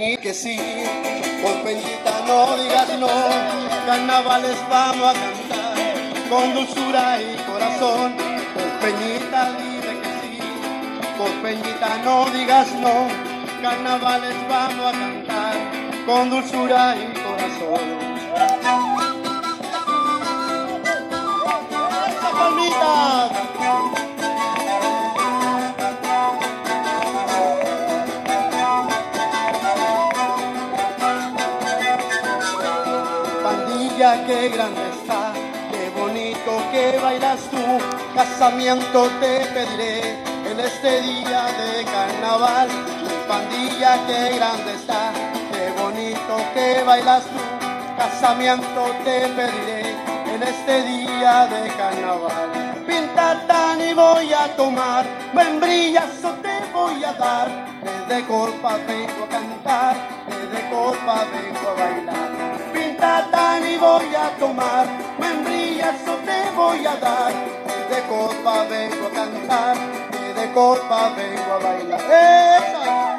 Que sí, por peñita no digas no, carnavales vamos a cantar con dulzura y corazón. Por peñita dime que sí, por peñita no digas no, carnavales vamos a cantar con dulzura y corazón. Pandilla, qué grande está, qué bonito que bailas tú. Casamiento te pediré en este día de carnaval. Pandilla, qué grande está, qué bonito que bailas tú. Casamiento te pediré en este día de carnaval. Pinta tan y voy a tomar, membrillazo te voy a dar. Desde copa vengo a cantar, desde copa vengo a bailar. Pinta y voy a tomar, membrillazo te voy a dar. Desde copa vengo a cantar, desde copa vengo a bailar. ¡Esa!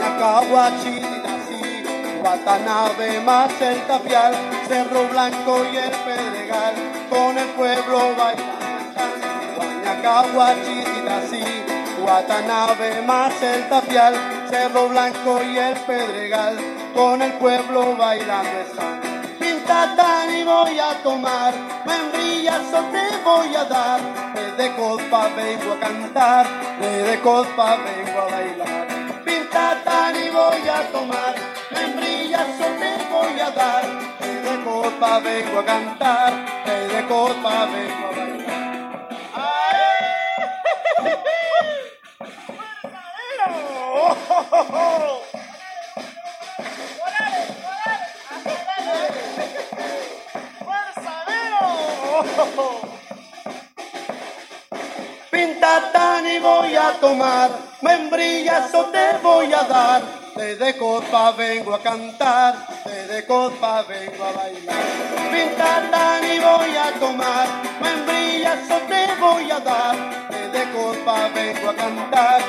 Yacahuachitinací, Guatanave más el tapial, Cerro Blanco y el Pedregal, con el pueblo bailando. Guanacahuachitinací, Guatanave más el tapial, Cerro Blanco y el Pedregal, con el pueblo bailando están. Pinta tan y voy a tomar, membrillazo te voy a dar, desde copa vengo a cantar, desde copa vengo a bailar. Pinta tan y voy a tomar, membrillazo te voy a dar, vengo a cantar, desde copa vengo a bailar. Pinta tan y voy a tomar, membrillazo te voy a dar. Desde copa vengo a cantar, desde copa vengo a bailar. Pinta tan y voy a tomar, membrillazo te voy a dar. Desde copa vengo a cantar,